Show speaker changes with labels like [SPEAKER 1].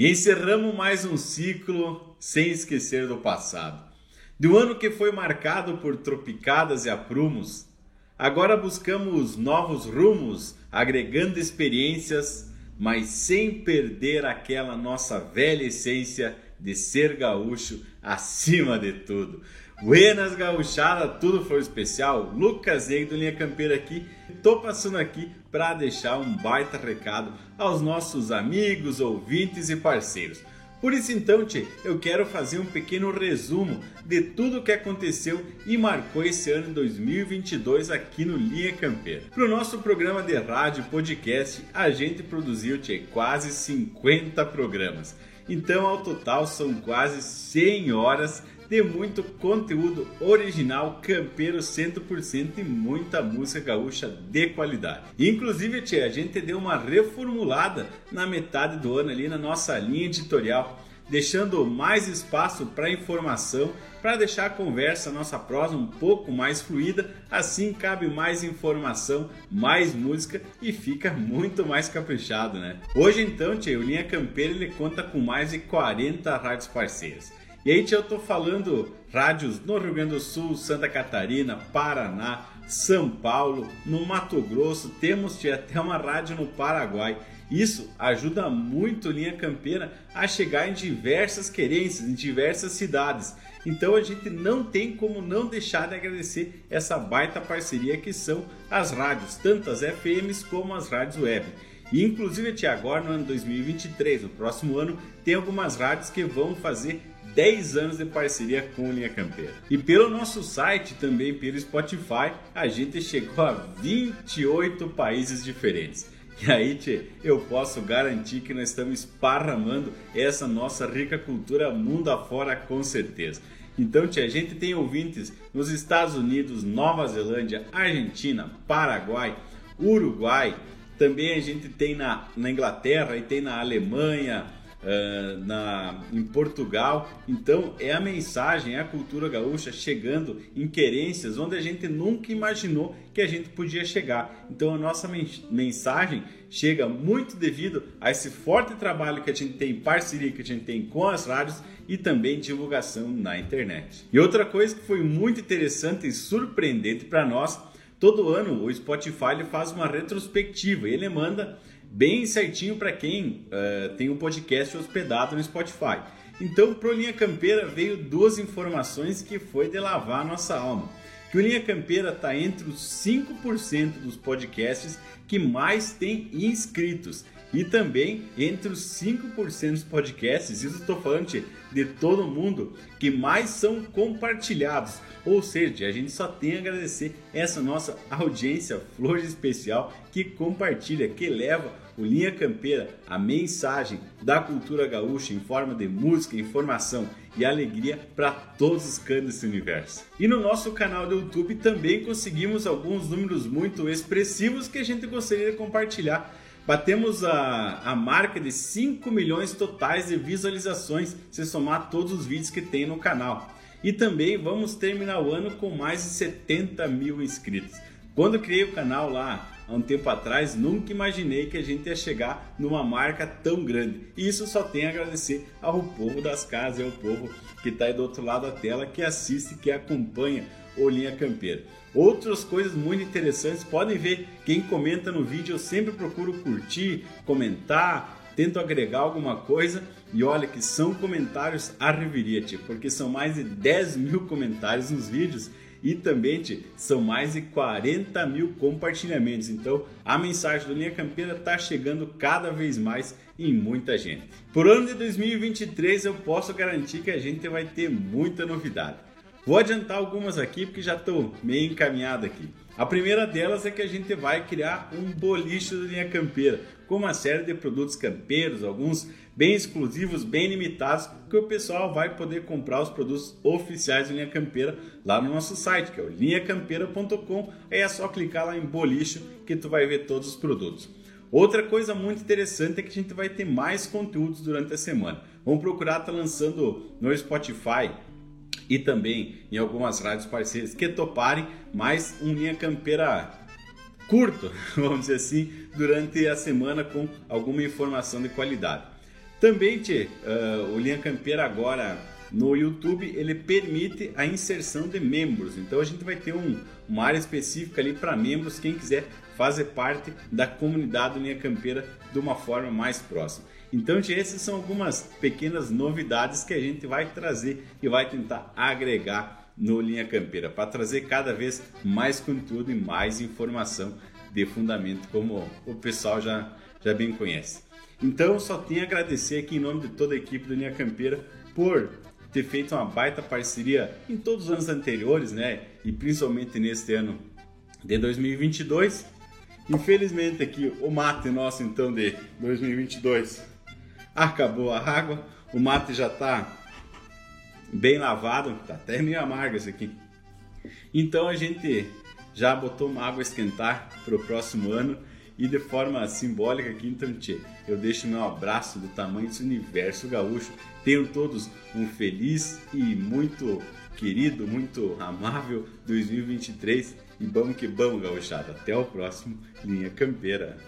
[SPEAKER 1] E encerramos mais um ciclo sem esquecer do passado. Do ano que foi marcado por tropicadas e aprumos, agora buscamos novos rumos, agregando experiências, mas sem perder aquela nossa velha essência de ser gaúcho acima de tudo. Buenas gauchada, tudo foi especial. Lucas Ei do Linha Campeira aqui. Tô passando aqui para deixar um baita recado aos nossos amigos, ouvintes e parceiros. Por isso então, tchê, eu quero fazer um pequeno resumo de tudo o que aconteceu e marcou esse ano 2022 aqui no Linha Campeira. Para o nosso programa de rádio podcast, a gente produziu tchê, quase 50 programas. Então, ao total, são quase 100 horas de muito conteúdo original, campeiro 100% e muita música gaúcha de qualidade. Inclusive, tia, a gente deu uma reformulada na metade do ano ali na nossa linha editorial, deixando mais espaço para informação, para deixar a conversa, a nossa prosa um pouco mais fluida, assim cabe mais informação, mais música e fica muito mais caprichado, né? Hoje então, tia, o Linha Campeira ele conta com mais de 40 rádios parceiras. E aí eu tô falando rádios no Rio Grande do Sul, Santa Catarina, Paraná, São Paulo, no Mato Grosso, temos até uma rádio no Paraguai. Isso ajuda muito Linha Campeira a chegar em diversas querências, em diversas cidades. Então a gente não tem como não deixar de agradecer essa baita parceria que são as rádios, tanto as FMs como as rádios web. E inclusive até agora no ano 2023, no próximo ano, tem algumas rádios que vão fazer 10 anos de parceria com Linha Campeira. E pelo nosso site, também pelo Spotify, a gente chegou a 28 países diferentes. E aí, tchê, eu posso garantir que nós estamos esparramando essa nossa rica cultura mundo afora com certeza. Então, tia, a gente tem ouvintes nos Estados Unidos, Nova Zelândia, Argentina, Paraguai, Uruguai. Também a gente tem na, na Inglaterra e tem na Alemanha, uh, na, em Portugal. Então é a mensagem, é a cultura gaúcha chegando em querências onde a gente nunca imaginou que a gente podia chegar. Então a nossa mensagem chega muito devido a esse forte trabalho que a gente tem, parceria que a gente tem com as rádios e também divulgação na internet. E outra coisa que foi muito interessante e surpreendente para nós, todo ano o Spotify faz uma retrospectiva e ele manda bem certinho para quem uh, tem um podcast hospedado no Spotify. Então, pro Linha Campeira veio duas informações que foi de lavar a nossa alma. Que o Linha Campeira está entre os 5% dos podcasts que mais tem inscritos e também entre os 5% dos podcasts, isso estou falando de todo mundo, que mais são compartilhados. Ou seja, a gente só tem a agradecer essa nossa audiência flor especial que compartilha, que leva o Linha Campeira, a mensagem da cultura gaúcha em forma de música, informação e alegria para todos os cantos desse universo. E no nosso canal do YouTube também conseguimos alguns números muito expressivos que a gente gostaria de compartilhar Batemos a, a marca de 5 milhões totais de visualizações se somar todos os vídeos que tem no canal. E também vamos terminar o ano com mais de 70 mil inscritos. Quando criei o canal lá há um tempo atrás, nunca imaginei que a gente ia chegar numa marca tão grande. E isso só tem a agradecer ao povo das casas, ao povo que está aí do outro lado da tela, que assiste, que acompanha o Linha Campeira. Outras coisas muito interessantes, podem ver quem comenta no vídeo, eu sempre procuro curtir, comentar, tento agregar alguma coisa e olha que são comentários a revirite, porque são mais de 10 mil comentários nos vídeos e também são mais de 40 mil compartilhamentos. Então a mensagem do Linha Campeira está chegando cada vez mais em muita gente. Por ano de 2023 eu posso garantir que a gente vai ter muita novidade. Vou adiantar algumas aqui porque já estou meio encaminhado aqui. A primeira delas é que a gente vai criar um boliche do Linha Campeira, com uma série de produtos campeiros, alguns bem exclusivos, bem limitados, que o pessoal vai poder comprar os produtos oficiais do Linha Campeira lá no nosso site, que é o linhacampeira.com. Aí é só clicar lá em boliche que tu vai ver todos os produtos. Outra coisa muito interessante é que a gente vai ter mais conteúdos durante a semana. Vamos procurar estar tá lançando no Spotify e também em algumas rádios parceiras que toparem mais um linha campeira curto, vamos dizer assim, durante a semana com alguma informação de qualidade. Também, tchê, uh, o Linha Campeira agora no YouTube ele permite a inserção de membros. Então a gente vai ter um, uma área específica ali para membros, quem quiser fazer parte da comunidade Linha Campeira de uma forma mais próxima. Então, essas são algumas pequenas novidades que a gente vai trazer e vai tentar agregar no Linha Campeira para trazer cada vez mais conteúdo e mais informação de fundamento, como o pessoal já, já bem conhece. Então, só tenho a agradecer aqui em nome de toda a equipe do Linha Campeira por ter feito uma baita parceria em todos os anos anteriores, né? E principalmente neste ano de 2022. Infelizmente aqui o mate nosso então de 2022 acabou a água, o mate já está bem lavado, tá até meio amargo esse aqui. Então a gente já botou uma água esquentar para o próximo ano e de forma simbólica aqui, então, tchê, eu deixo meu abraço do tamanho desse universo gaúcho. Tenham todos um feliz e muito querido, muito amável 2023 e vamos que vamos, gauchada. Até o próximo Linha Campeira.